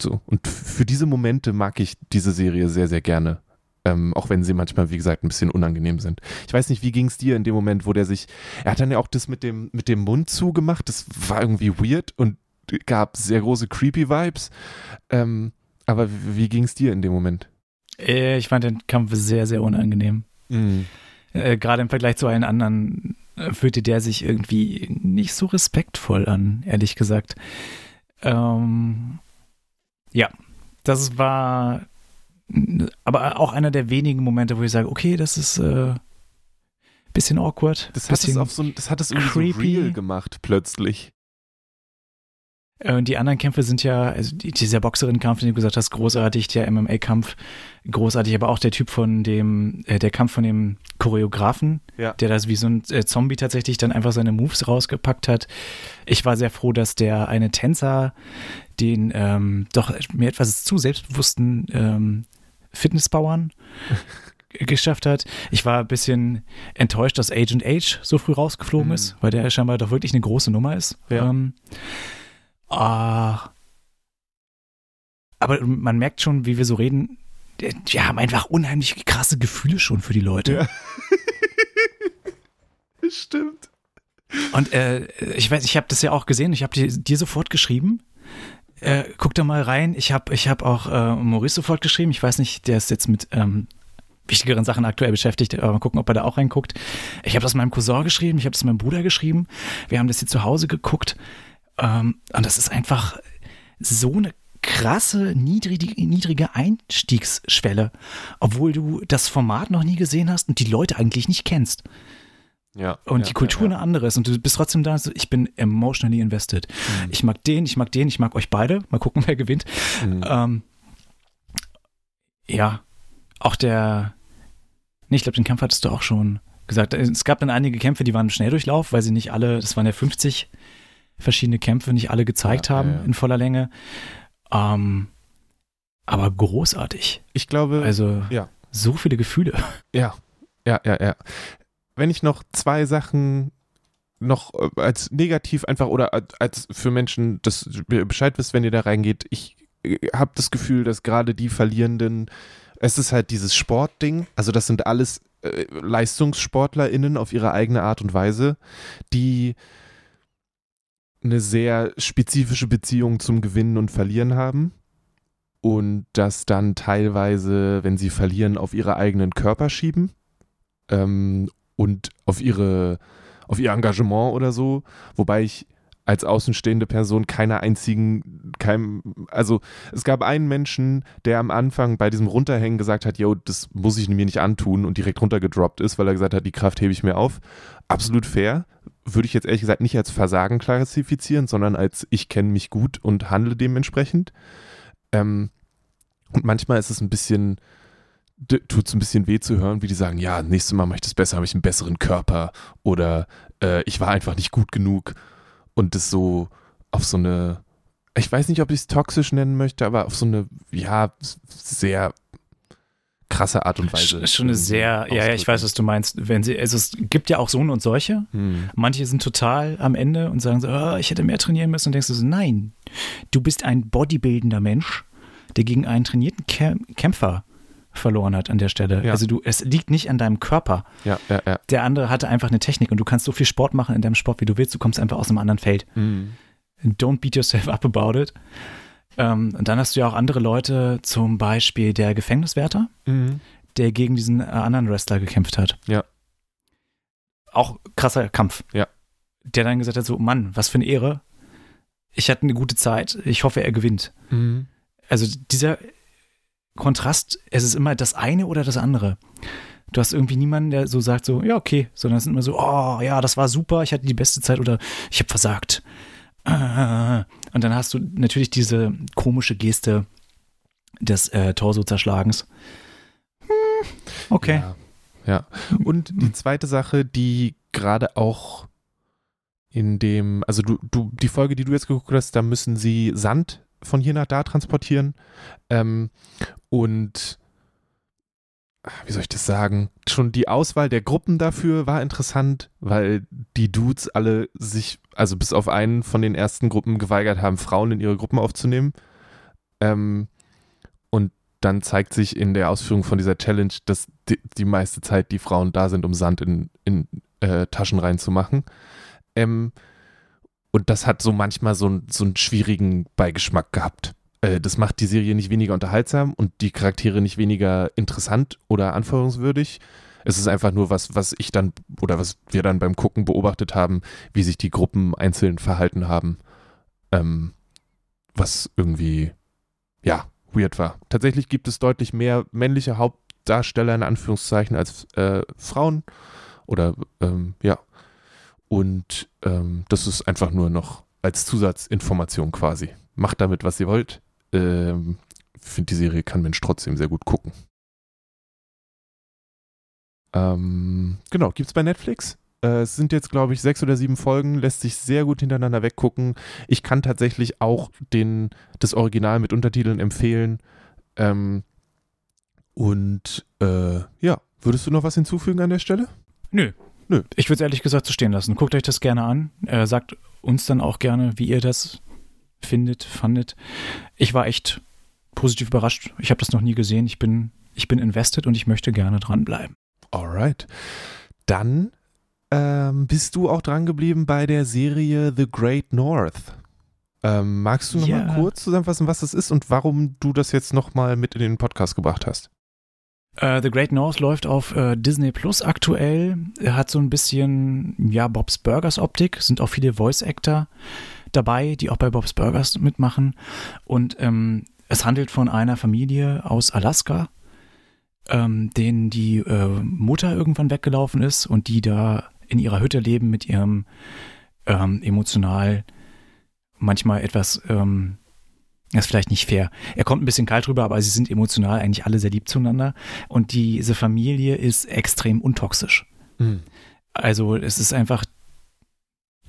So. Und für diese Momente mag ich diese Serie sehr, sehr gerne. Ähm, auch wenn sie manchmal, wie gesagt, ein bisschen unangenehm sind. Ich weiß nicht, wie ging es dir in dem Moment, wo der sich. Er hat dann ja auch das mit dem, mit dem Mund zugemacht. Das war irgendwie weird und gab sehr große creepy Vibes. Ähm, aber wie, ging es dir in dem Moment? Äh, ich fand den Kampf sehr, sehr unangenehm. Mhm. Äh, Gerade im Vergleich zu allen anderen äh, fühlte der sich irgendwie nicht so respektvoll an, ehrlich gesagt. Ähm, ja, das war aber auch einer der wenigen Momente, wo ich sage, okay, das ist äh, bisschen awkward. Das hat, es, auf so, das hat es irgendwie creepy. so real gemacht plötzlich. Äh, und die anderen Kämpfe sind ja, also dieser Boxerin-Kampf, den du gesagt hast, großartig, der MMA-Kampf, großartig, aber auch der Typ von dem, äh, der Kampf von dem Choreografen, ja. der das wie so ein äh, Zombie tatsächlich dann einfach seine Moves rausgepackt hat. Ich war sehr froh, dass der eine Tänzer den ähm, doch mir etwas zu selbstbewussten ähm, Fitnessbauern geschafft hat. Ich war ein bisschen enttäuscht, dass Agent H so früh rausgeflogen mhm. ist, weil der scheinbar doch wirklich eine große Nummer ist. Ja. Ähm, Ah. Aber man merkt schon, wie wir so reden, wir haben einfach unheimlich krasse Gefühle schon für die Leute. Ja. Stimmt. Und äh, ich weiß, ich habe das ja auch gesehen, ich habe dir, dir, sofort geschrieben. Äh, guck da mal rein. Ich habe ich hab auch äh, Maurice sofort geschrieben. Ich weiß nicht, der ist jetzt mit ähm, wichtigeren Sachen aktuell beschäftigt. Aber mal gucken, ob er da auch reinguckt. Ich habe das meinem Cousin geschrieben, ich habe das meinem Bruder geschrieben. Wir haben das hier zu Hause geguckt. Ähm, und das ist einfach so eine krasse, niedrige, niedrige Einstiegsschwelle, obwohl du das Format noch nie gesehen hast und die Leute eigentlich nicht kennst. Ja, und ja, die Kultur ja, eine andere ist und du bist trotzdem da, so, ich bin emotionally invested. Mhm. Ich mag den, ich mag den, ich mag euch beide. Mal gucken, wer gewinnt. Mhm. Ähm, ja, auch der, nee, ich glaube, den Kampf hattest du auch schon gesagt. Es gab dann einige Kämpfe, die waren im Schnelldurchlauf, weil sie nicht alle, das waren ja 50 verschiedene Kämpfe nicht alle gezeigt haben in voller Länge. Ähm, aber großartig. Ich glaube, also ja. so viele Gefühle. Ja, ja, ja, ja. Wenn ich noch zwei Sachen noch äh, als negativ einfach oder als für Menschen das Bescheid wisst, wenn ihr da reingeht, ich äh, habe das Gefühl, dass gerade die Verlierenden, es ist halt dieses Sportding, also das sind alles äh, LeistungssportlerInnen auf ihre eigene Art und Weise, die eine sehr spezifische Beziehung zum Gewinnen und Verlieren haben. Und das dann teilweise, wenn sie verlieren, auf ihre eigenen Körper schieben. Ähm, und auf ihre auf ihr Engagement oder so, wobei ich als außenstehende Person keiner einzigen, keinem, also es gab einen Menschen, der am Anfang bei diesem Runterhängen gesagt hat, yo, das muss ich mir nicht antun und direkt runtergedroppt ist, weil er gesagt hat, die Kraft hebe ich mir auf. Absolut fair. Würde ich jetzt ehrlich gesagt nicht als Versagen klassifizieren, sondern als ich kenne mich gut und handle dementsprechend. Ähm, und manchmal ist es ein bisschen, tut es ein bisschen weh zu hören, wie die sagen, ja, nächstes Mal mache ich das besser, habe ich einen besseren Körper oder äh, ich war einfach nicht gut genug und das so auf so eine, ich weiß nicht, ob ich es toxisch nennen möchte, aber auf so eine, ja, sehr krasse Art und Weise. Schon eine sehr, ja, ja, ich weiß, was du meinst. Wenn sie, also es gibt ja auch so und solche. Hm. Manche sind total am Ende und sagen so, oh, ich hätte mehr trainieren müssen. Und denkst du so, nein, du bist ein bodybuildender Mensch, der gegen einen trainierten Kämpfer verloren hat an der Stelle. Ja. Also du, es liegt nicht an deinem Körper. Ja, ja, ja. Der andere hatte einfach eine Technik und du kannst so viel Sport machen in deinem Sport, wie du willst. Du kommst einfach aus einem anderen Feld. Mhm. Don't beat yourself up about it. Ähm, und dann hast du ja auch andere Leute, zum Beispiel der Gefängniswärter, mhm. der gegen diesen äh, anderen Wrestler gekämpft hat. Ja. Auch krasser Kampf. Ja. der dann gesagt hat, so, Mann, was für eine Ehre. Ich hatte eine gute Zeit. Ich hoffe, er gewinnt. Mhm. Also dieser Kontrast, es ist immer das eine oder das andere. Du hast irgendwie niemanden, der so sagt, so, ja, okay, sondern es sind immer so, oh, ja, das war super, ich hatte die beste Zeit oder ich habe versagt. Und dann hast du natürlich diese komische Geste des äh, Torso-Zerschlagens. Hm, okay. Ja. ja. Und die zweite Sache, die gerade auch in dem, also du, du, die Folge, die du jetzt geguckt hast, da müssen sie Sand von hier nach da transportieren. Ähm, und wie soll ich das sagen? Schon die Auswahl der Gruppen dafür war interessant, weil die Dudes alle sich, also bis auf einen von den ersten Gruppen geweigert haben, Frauen in ihre Gruppen aufzunehmen. Ähm, und dann zeigt sich in der Ausführung von dieser Challenge, dass die, die meiste Zeit die Frauen da sind, um Sand in, in äh, Taschen reinzumachen. Ähm, und das hat so manchmal so, so einen schwierigen Beigeschmack gehabt. Äh, das macht die Serie nicht weniger unterhaltsam und die Charaktere nicht weniger interessant oder anforderungswürdig. Es ist einfach nur was, was ich dann oder was wir dann beim Gucken beobachtet haben, wie sich die Gruppen einzeln verhalten haben. Ähm, was irgendwie, ja, weird war. Tatsächlich gibt es deutlich mehr männliche Hauptdarsteller in Anführungszeichen als äh, Frauen. Oder ähm, ja. Und ähm, das ist einfach nur noch als Zusatzinformation quasi. Macht damit, was ihr wollt ähm, finde, die Serie kann Mensch trotzdem sehr gut gucken. Ähm, genau, gibt es bei Netflix. Äh, es sind jetzt, glaube ich, sechs oder sieben Folgen, lässt sich sehr gut hintereinander weggucken. Ich kann tatsächlich auch den, das Original mit Untertiteln empfehlen. Ähm, und äh, ja, würdest du noch was hinzufügen an der Stelle? Nö. Nö. Ich würde es ehrlich gesagt so stehen lassen. Guckt euch das gerne an. Äh, sagt uns dann auch gerne, wie ihr das findet, fandet. Ich war echt positiv überrascht. Ich habe das noch nie gesehen. Ich bin, ich bin invested und ich möchte gerne dranbleiben. Alright. Dann ähm, bist du auch dran geblieben bei der Serie The Great North. Ähm, magst du noch Ja. mal kurz zusammenfassen, was das ist und warum du das jetzt noch mal mit in den Podcast gebracht hast? Äh, The Great North läuft auf äh, Disney Plus aktuell. Er hat so ein bisschen, ja, Bob's Burgers Optik. Sind auch viele Voice-Actor dabei, die auch bei Bob's Burgers mitmachen. Und ähm, es handelt von einer Familie aus Alaska, ähm, denen die äh, Mutter irgendwann weggelaufen ist und die da in ihrer Hütte leben mit ihrem ähm, emotional manchmal etwas, ähm, das ist vielleicht nicht fair. Er kommt ein bisschen kalt rüber, aber sie sind emotional eigentlich alle sehr lieb zueinander. Und diese Familie ist extrem untoxisch. Also es ist einfach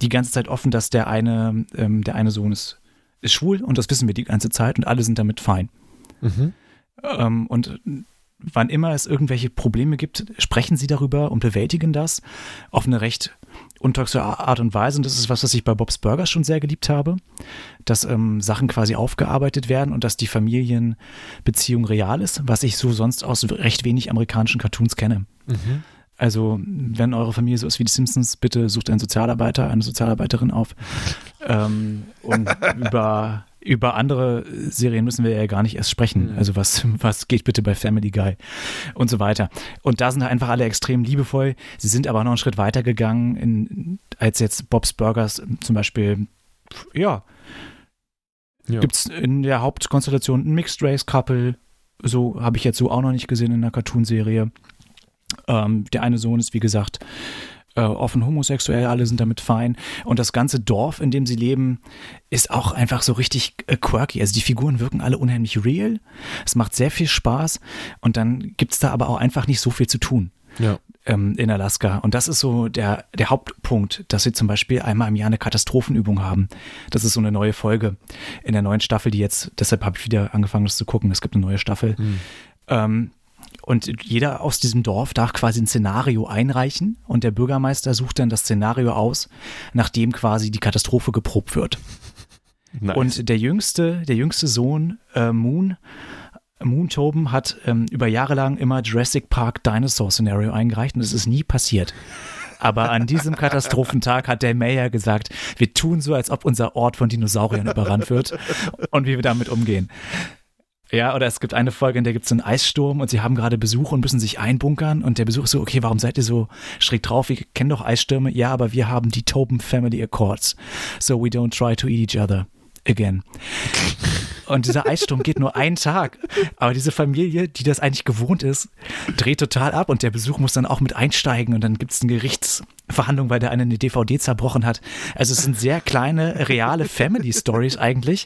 die ganze Zeit offen, dass der eine, ähm, der eine Sohn ist, ist schwul und das wissen wir die ganze Zeit und alle sind damit fein. Mhm. Ähm, und wann immer es irgendwelche Probleme gibt, sprechen sie darüber und bewältigen das auf eine recht untoxische Art und Weise. Und das ist was, was ich bei Bob's Burgers schon sehr geliebt habe, dass ähm, Sachen quasi aufgearbeitet werden und dass die Familienbeziehung real ist, was ich so sonst aus recht wenig amerikanischen Cartoons kenne. Mhm. Also, wenn eure Familie so ist wie die Simpsons, bitte sucht einen Sozialarbeiter, eine Sozialarbeiterin auf. Ähm, und über, über andere Serien müssen wir ja gar nicht erst sprechen. Mhm. Also, was, was geht bitte bei Family Guy und so weiter. Und da sind einfach alle extrem liebevoll. Sie sind aber noch einen Schritt weiter gegangen, in, als jetzt Bob's Burgers zum Beispiel. Ja, Ja. gibt es in der Hauptkonstellation ein Mixed Race Couple. So habe ich jetzt so auch noch nicht gesehen in einer Cartoonserie. Ähm, der eine Sohn ist, wie gesagt, äh, offen homosexuell, alle sind damit fein. Und das ganze Dorf, in dem sie leben, ist auch einfach so richtig äh, quirky. Also die Figuren wirken alle unheimlich real. Es macht sehr viel Spaß. Und dann gibt es da aber auch einfach nicht so viel zu tun ja. ähm, in Alaska. Und das ist so der, der Hauptpunkt, dass sie zum Beispiel einmal im Jahr eine Katastrophenübung haben. Das ist so eine neue Folge in der neuen Staffel, die jetzt, deshalb habe ich wieder angefangen, das zu gucken. Es gibt eine neue Staffel. Mhm. Ähm, und jeder aus diesem Dorf darf quasi ein Szenario einreichen und der Bürgermeister sucht dann das Szenario aus, nachdem quasi die Katastrophe geprobt wird. Nice. Und der jüngste, der jüngste Sohn, äh, Moon, Moon Toben, hat ähm, über Jahre lang immer Jurassic Park Dinosaur Scenario eingereicht und es ist nie passiert. Aber an diesem Katastrophentag hat der Mayor gesagt, wir tun so, als ob unser Ort von Dinosauriern überrannt wird und wie wir damit umgehen. Ja, oder es gibt eine Folge, in der gibt es einen Eissturm und sie haben gerade Besuch und müssen sich einbunkern und der Besuch ist so, okay, warum seid ihr so schräg drauf? Wir kennen doch Eisstürme. Ja, aber wir haben die Tobin Family Accords. So we don't try to eat each other again. Und dieser Eissturm geht nur einen Tag. Aber diese Familie, die das eigentlich gewohnt ist, dreht total ab und der Besuch muss dann auch mit einsteigen und dann gibt es eine Gerichtsverhandlung, weil der eine eine DVD zerbrochen hat. Also es sind sehr kleine, reale Family Stories eigentlich,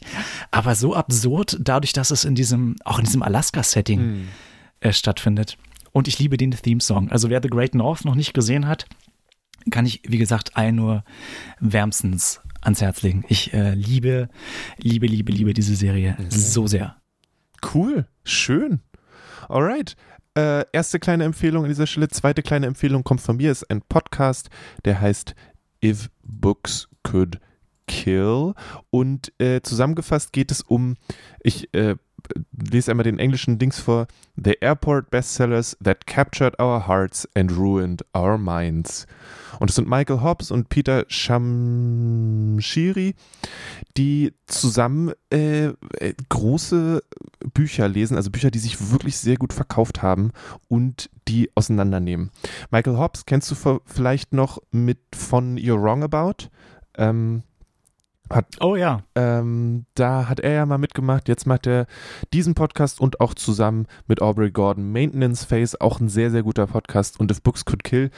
aber so absurd, dadurch, dass es in diesem, auch in diesem Alaska-Setting Hm. äh, stattfindet. Und ich liebe den Theme-Song. Also wer The Great North noch nicht gesehen hat, kann ich, wie gesagt, allen nur wärmstens ans Herz legen. Ich äh, liebe, liebe, liebe, liebe diese Serie so sehr. Cool, schön. Alright. Äh, erste kleine Empfehlung an dieser Stelle. Zweite kleine Empfehlung kommt von mir, ist ein Podcast, der heißt If Books Could Kill. Und äh, zusammengefasst geht es um, ich äh, lese einmal den englischen Dings vor, The Airport Bestsellers That Captured Our Hearts and Ruined Our Minds. Und es sind Michael Hobbs und Peter Shamshiri, die zusammen äh, äh, große Bücher lesen, also Bücher, die sich wirklich sehr gut verkauft haben und die auseinandernehmen. Michael Hobbs kennst du vielleicht noch mit von You're Wrong About. Ähm, Oh ja. ähm, da hat er ja mal mitgemacht. Jetzt macht er diesen Podcast und auch zusammen mit Aubrey Gordon Maintenance Phase, auch ein sehr, sehr guter Podcast. Und If Books Could Kill.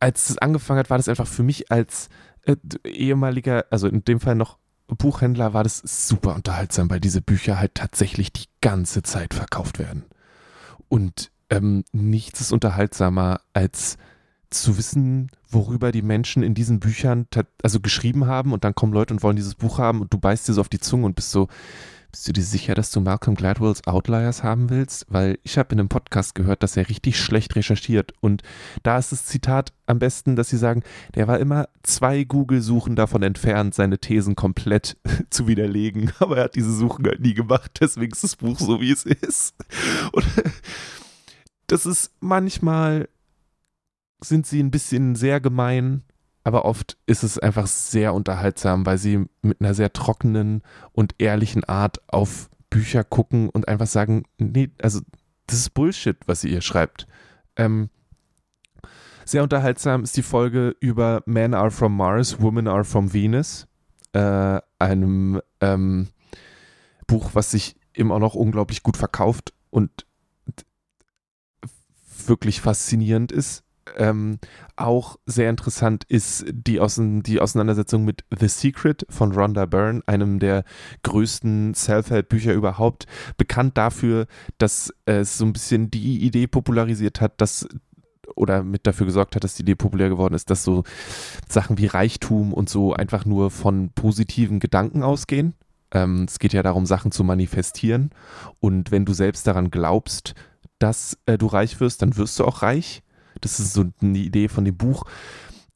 Als es angefangen hat, war das einfach für mich als äh, ehemaliger, also in dem Fall noch Buchhändler, war das super unterhaltsam, weil diese Bücher halt tatsächlich die ganze Zeit verkauft werden. Und ähm, nichts ist unterhaltsamer als zu wissen, worüber die Menschen in diesen Büchern also geschrieben haben und dann kommen Leute und wollen dieses Buch haben und du beißt dir so auf die Zunge und bist so, bist du dir sicher, dass du Malcolm Gladwells Outliers haben willst? Weil ich habe in einem Podcast gehört, dass er richtig schlecht recherchiert und da ist das Zitat am besten, dass sie sagen, der war immer zwei Google-Suchen davon entfernt, seine Thesen komplett zu widerlegen, aber er hat diese Suchen halt nie gemacht, deswegen ist das Buch so, wie es ist. Und das ist manchmal sind sie ein bisschen sehr gemein, aber oft ist es einfach sehr unterhaltsam, weil sie mit einer sehr trockenen und ehrlichen Art auf Bücher gucken und einfach sagen, nee, also das ist Bullshit, was ihr hier schreibt. Ähm, sehr unterhaltsam ist die Folge über Men Are From Mars, Women Are From Venus, äh, einem ähm, Buch, was sich immer noch unglaublich gut verkauft und wirklich faszinierend ist. Ähm, auch sehr interessant ist die, Außen die Auseinandersetzung mit The Secret von Rhonda Byrne, einem der größten Self-Help-Bücher überhaupt. Bekannt dafür, dass es so ein bisschen die Idee popularisiert hat, dass oder mit dafür gesorgt hat, dass die Idee populär geworden ist, dass so Sachen wie Reichtum und so einfach nur von positiven Gedanken ausgehen. Ähm, es geht ja darum, Sachen zu manifestieren. Und wenn du selbst daran glaubst, dass äh, du reich wirst, dann wirst du auch reich. Das ist so eine Idee von dem Buch.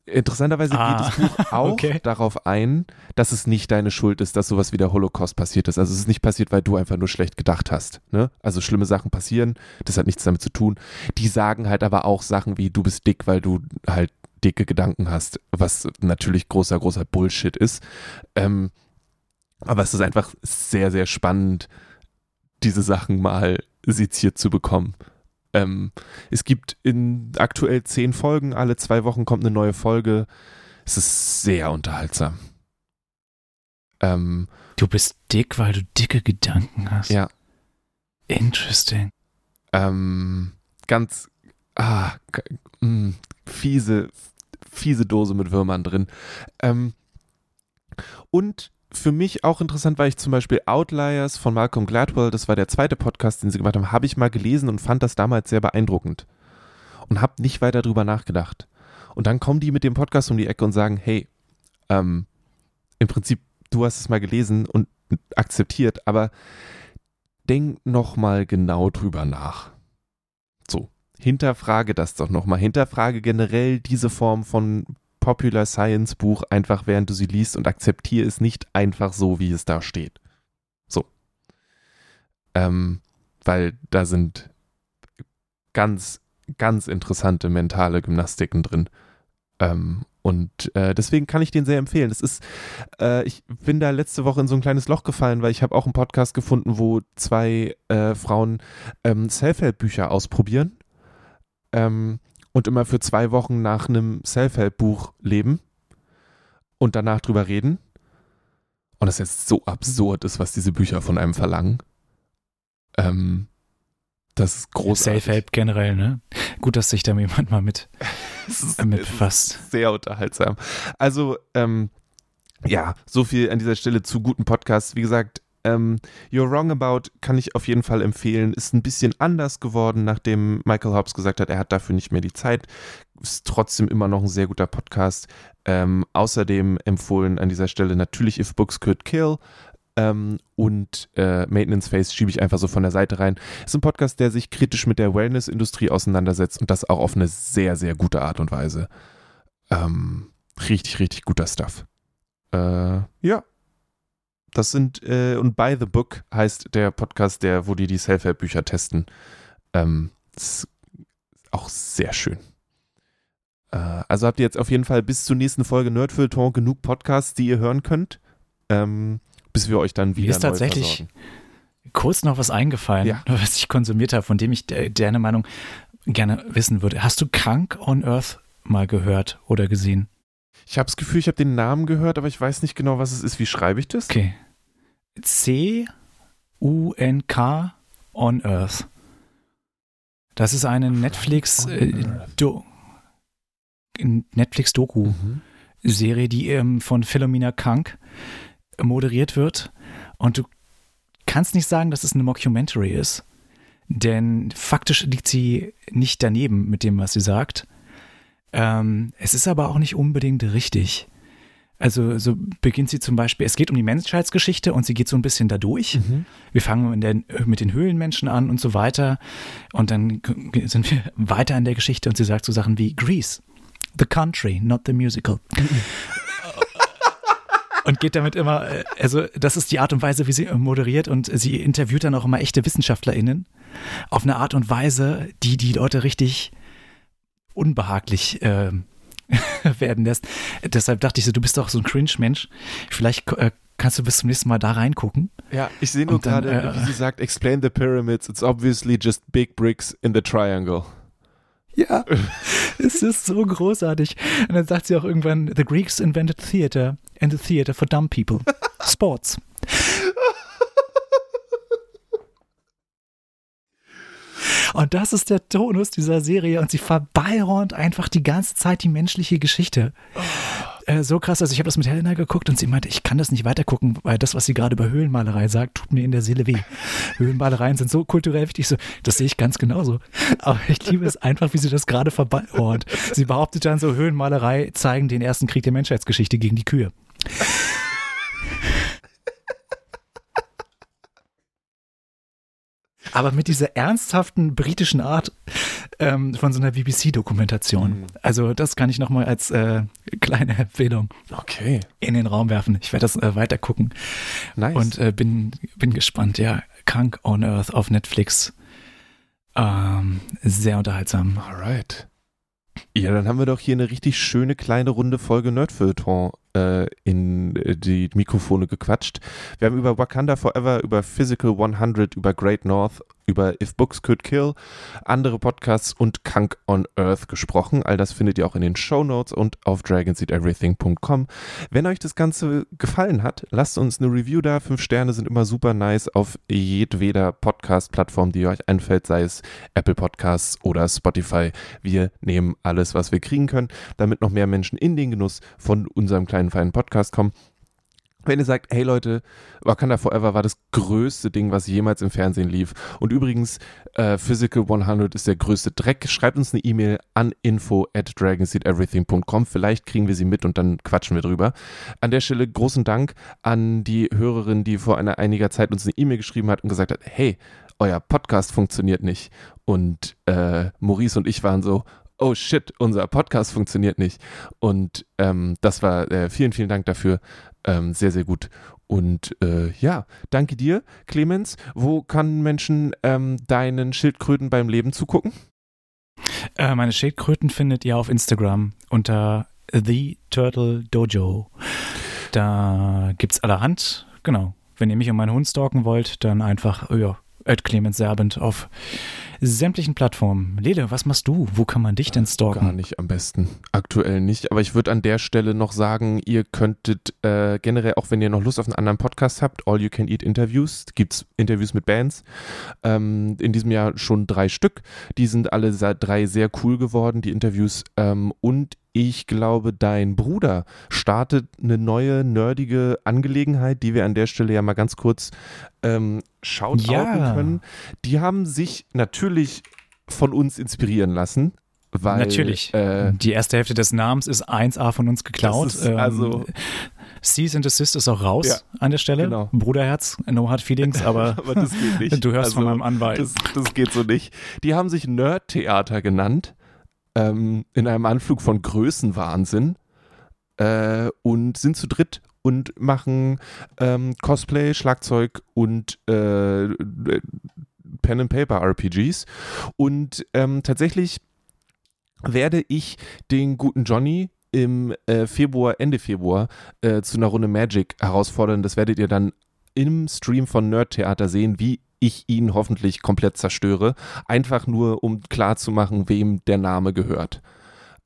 Interessanterweise Ah, geht das Buch auch okay. darauf ein, dass es nicht deine Schuld ist, dass sowas wie der Holocaust passiert ist. Also es ist nicht passiert, weil du einfach nur schlecht gedacht hast. Ne? Also schlimme Sachen passieren, das hat nichts damit zu tun. Die sagen halt aber auch Sachen wie, du bist dick, weil du halt dicke Gedanken hast, was natürlich großer, großer Bullshit ist. Ähm, aber es ist einfach sehr, sehr spannend, diese Sachen mal seziert zu bekommen. Ähm, es gibt in aktuell zehn Folgen, alle zwei Wochen kommt eine neue Folge. Es ist sehr unterhaltsam. Ähm, Du bist dick, weil du dicke Gedanken hast. ja, Interesting. ähm, ganz ah, mh, fiese, fiese Dose mit Würmern drin. Ähm, und für mich auch interessant war ich zum Beispiel Outliers von Malcolm Gladwell, das war der zweite Podcast, den sie gemacht haben, habe ich mal gelesen und fand das damals sehr beeindruckend. Und habe nicht weiter drüber nachgedacht. Und dann kommen die mit dem Podcast um die Ecke und sagen, hey, ähm, im Prinzip, du hast es mal gelesen und akzeptiert, aber denk noch mal genau drüber nach. So, hinterfrage das doch noch mal. Hinterfrage generell diese Form von Popular Science Buch einfach, während du sie liest und akzeptiere es nicht einfach so, wie es da steht. So. Ähm, weil da sind ganz, ganz interessante mentale Gymnastiken drin. Ähm, Und äh, deswegen kann ich den sehr empfehlen. Das ist, äh, ich bin da letzte Woche in so ein kleines Loch gefallen, weil ich habe auch einen Podcast gefunden, wo zwei äh, Frauen ähm, Self-Help-Bücher ausprobieren ähm, und immer für zwei Wochen nach einem Self-Help-Buch leben und danach drüber reden. Und das jetzt so absurd ist, was diese Bücher von einem verlangen. Ähm, das ist großartig. Self-Help generell, ne? Gut, dass sich da jemand mal mit, ist, mit befasst. Sehr unterhaltsam. Also, ähm, ja, so viel an dieser Stelle zu guten Podcasts. Wie gesagt, ähm, You're Wrong About kann ich auf jeden Fall empfehlen. Ist ein bisschen anders geworden, nachdem Michael Hobbs gesagt hat, er hat dafür nicht mehr die Zeit. Ist trotzdem immer noch ein sehr guter Podcast. Ähm, außerdem empfohlen an dieser Stelle natürlich If Books Could Kill. Ähm, und äh, Maintenance Phase schiebe ich einfach so von der Seite rein. Ist ein Podcast, der sich kritisch mit der Wellness-Industrie auseinandersetzt und das auch auf eine sehr, sehr gute Art und Weise. Ähm, richtig, richtig guter Stuff. Äh, ja. Das sind, äh, und By the Book heißt der Podcast, der, wo die die Self-Help-Bücher testen. Ähm, ist auch sehr schön. Äh, also habt ihr jetzt auf jeden Fall bis zur nächsten Folge Nerdfilton genug Podcasts, die ihr hören könnt. Ähm, bis wir euch dann wieder Mir ist tatsächlich versorgen. kurz noch was eingefallen, Ja. was ich konsumiert habe, von dem ich de deine Meinung gerne wissen würde. Hast du Krank on Earth mal gehört oder gesehen? Ich habe das Gefühl, ich habe den Namen gehört, aber ich weiß nicht genau, was es ist. Wie schreibe ich das? Okay. C-U-N-K on Earth. Das ist eine Netflix äh. Do Netflix Doku Mhm. Serie, die ähm, von Philomena Kank moderiert wird. Und du kannst nicht sagen, dass es eine Mockumentary ist, denn faktisch liegt sie nicht daneben mit dem, was sie sagt. Ähm, es ist aber auch nicht unbedingt richtig. Also so beginnt sie zum Beispiel, es geht um die Menschheitsgeschichte und sie geht so ein bisschen dadurch. Mhm. Wir fangen der, mit den Höhlenmenschen an und so weiter. Und dann sind wir weiter in der Geschichte und sie sagt so Sachen wie Greece, the country, not the musical. und geht damit immer, äh, also das ist die Art und Weise, wie sie äh, moderiert und sie interviewt dann auch immer echte WissenschaftlerInnen auf eine Art und Weise, die die Leute richtig unbehaglich äh, werden lässt. Deshalb dachte ich so, du bist doch so ein Cringe-Mensch. Vielleicht äh, kannst du bis zum nächsten Mal da reingucken. Ja, ich sehe nur gerade, äh, wie sie sagt, explain the pyramids. It's obviously just big bricks in the triangle. Ja, es ist so großartig. Und dann sagt sie auch irgendwann, the Greeks invented theater and the theater for dumb people. Sports. Und das ist der Tonus dieser Serie und sie verballhornt einfach die ganze Zeit die menschliche Geschichte. Äh, so krass, also ich habe das mit Helena geguckt und sie meinte, ich kann das nicht weitergucken, weil das, was sie gerade über Höhlenmalerei sagt, tut mir in der Seele weh. Höhlenmalereien sind so kulturell wichtig, so, das sehe ich ganz genauso. Aber ich liebe es einfach, wie sie das gerade verballhornt. Sie behauptet dann so, Höhlenmalerei zeigen den ersten Krieg der Menschheitsgeschichte gegen die Kühe. Aber mit dieser ernsthaften britischen Art ähm, von so einer BBC-Dokumentation. Mhm. Also das kann ich nochmal als äh, kleine Empfehlung Okay, in den Raum werfen. Ich werde das äh, weiter gucken nice. und äh, bin, bin gespannt. Ja, Krank on Earth auf Netflix. Ähm, sehr unterhaltsam. Alright. Ja, dann haben wir doch hier eine richtig schöne kleine runde Folge Nerdfeuilleton äh, in äh, die Mikrofone gequatscht. Wir haben über Wakanda Forever, über Physical 100, über Great North, über If Books Could Kill, andere Podcasts und Kunk on Earth gesprochen. All das findet ihr auch in den Show Notes und auf dragonseateverything.com. Wenn euch das Ganze gefallen hat, lasst uns eine Review da. Fünf Sterne sind immer super nice auf jedweder Podcast-Plattform, die euch einfällt, sei es Apple Podcasts oder Spotify. Wir nehmen alles, was wir kriegen können, damit noch mehr Menschen in den Genuss von unserem kleinen feinen Podcast kommen. Wenn ihr sagt, hey Leute, Wakanda Forever war das größte Ding, was jemals im Fernsehen lief. Und übrigens, äh, Physical 100 ist der größte Dreck. Schreibt uns eine E-Mail an info at dragonseedeverything.com. Vielleicht kriegen wir sie mit und dann quatschen wir drüber. An der Stelle großen Dank an die Hörerin, die vor einer einiger Zeit uns eine E-Mail geschrieben hat und gesagt hat, hey, euer Podcast funktioniert nicht. Und äh, Maurice und ich waren so, oh shit, unser Podcast funktioniert nicht. Und ähm, das war, äh, vielen, vielen Dank dafür. Ähm, sehr, sehr gut. Und äh, ja, danke dir, Clemens. Wo kann Menschen ähm, deinen Schildkröten beim Leben zugucken? Äh, meine Schildkröten findet ihr auf Instagram unter The Turtle Dojo. Da gibt's allerhand, genau. Wenn ihr mich und meinen Hund stalken wollt, dann einfach, ja, Clemens Serbent auf sämtlichen Plattformen. Lele, was machst du? Wo kann man dich denn stalken? Gar nicht am besten. Aktuell nicht. Aber ich würde an der Stelle noch sagen, ihr könntet äh, generell, auch wenn ihr noch Lust auf einen anderen Podcast habt, All You Can Eat Interviews, gibt es Interviews mit Bands. Ähm, in diesem Jahr schon drei Stück. Die sind alle drei sehr cool geworden, die Interviews. Ähm, und ich glaube, dein Bruder startet eine neue nerdige Angelegenheit, die wir an der Stelle ja mal ganz kurz ähm, shoutouten Ja. können. Die haben sich natürlich von uns inspirieren lassen. Weil, Natürlich. Äh, Die erste Hälfte des Namens ist 1A von uns geklaut. Ist also- Cease and Desist ist auch raus Ja, an der Stelle. genau. Bruderherz, no hard feelings, aber aber das geht nicht. du hörst von Also, meinem Anwalt. Das, das geht so nicht. Die haben sich Nerd-Theater genannt, ähm, in einem Anflug von Größenwahnsinn äh, und sind zu dritt und machen ähm, Cosplay, Schlagzeug und äh, Pen and Paper RPGs. Und ähm, tatsächlich werde ich den guten Johnny im äh, Februar, Ende Februar, äh, zu einer Runde Magic herausfordern. Das werdet ihr dann im Stream von Nerd Theater sehen, wie ich ihn hoffentlich komplett zerstöre. Einfach nur, um klarzumachen, wem der Name gehört.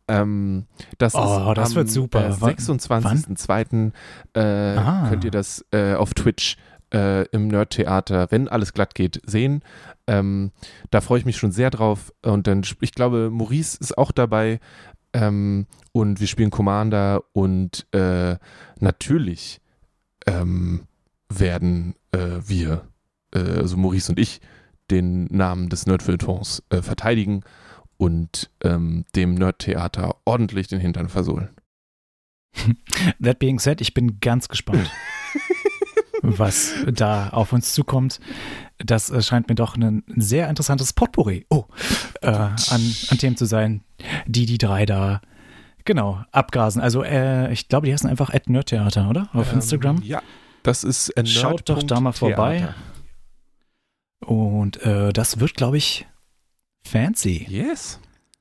Ähm, das Oh, ist das am wird super. Äh, Wann- 26.02. Äh, Ah. könnt ihr das äh, auf Twitch äh, im Nerd Theater, wenn alles glatt geht, sehen. Ähm, da freue ich mich schon sehr drauf. Und dann, ich glaube, Maurice ist auch dabei. Ähm, und wir spielen Commander und äh, natürlich ähm, werden äh, wir, äh, also Maurice und ich, den Namen des Nerdfiltons äh, verteidigen und ähm, dem Nerdtheater ordentlich den Hintern versohlen. That being said, ich bin ganz gespannt, was da auf uns zukommt. Das äh, scheint mir doch ein sehr interessantes Potpourri oh, äh, an, an Themen zu sein, die die drei da genau abgrasen. Also äh, ich glaube, die heißen einfach at Nerdtheater, oder? Auf Ähm, Instagram. Ja, das ist Schaut doch da mal vorbei. Nerd.theater. Und äh, das wird, glaube ich, fancy. Yes.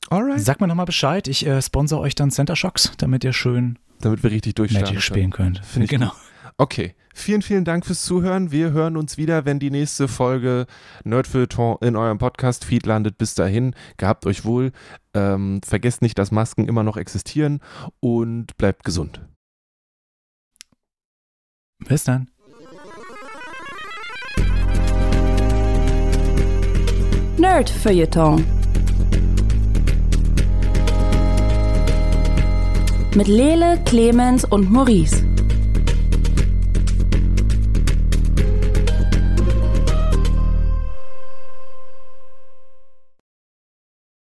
Alright. Sag mir nochmal Bescheid, ich äh, sponsor euch dann Center Shocks, damit ihr schön Damit wir richtig durchstarten Magic spielen könnt. Finde ich genau. Okay, vielen, vielen Dank fürs Zuhören. Wir hören uns wieder, wenn die nächste Folge Nerdfilton in eurem Podcast-Feed landet. Bis dahin, gehabt euch wohl. Ähm, vergesst nicht, dass Masken immer noch existieren und bleibt gesund. Bis dann. Nerd-Feuilleton. Mit Lele, Clemens und Maurice.